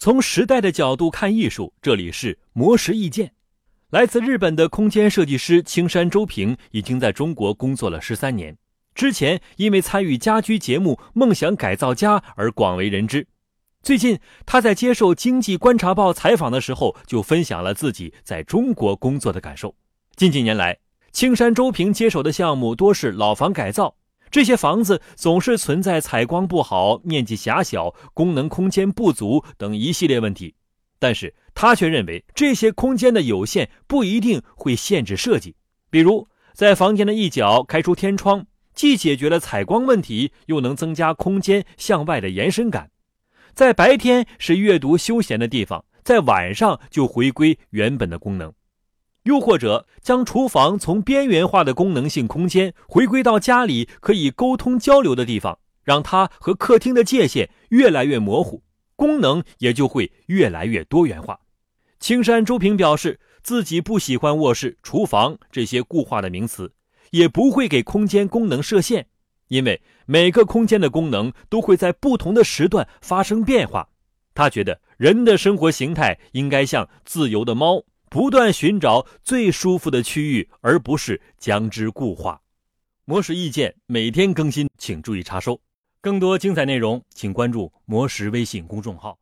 从时代的角度看艺术，这里是魔石意见。来自日本的空间设计师青山周平已经在中国工作了十三年。之前因为参与家居节目《梦想改造家》而广为人知。最近他在接受《经济观察报》采访的时候，就分享了自己在中国工作的感受。近几年来，青山周平接手的项目多是老房改造。这些房子总是存在采光不好、面积狭小、功能空间不足等一系列问题，但是他却认为这些空间的有限不一定会限制设计。比如，在房间的一角开出天窗，既解决了采光问题，又能增加空间向外的延伸感。在白天是阅读休闲的地方，在晚上就回归原本的功能。又或者将厨房从边缘化的功能性空间回归到家里可以沟通交流的地方，让它和客厅的界限越来越模糊，功能也就会越来越多元化。青山周平表示，自己不喜欢卧室、厨房这些固化的名词，也不会给空间功能设限，因为每个空间的功能都会在不同的时段发生变化。他觉得人的生活形态应该像自由的猫。不断寻找最舒服的区域，而不是将之固化。魔石意见每天更新，请注意查收。更多精彩内容，请关注魔石微信公众号。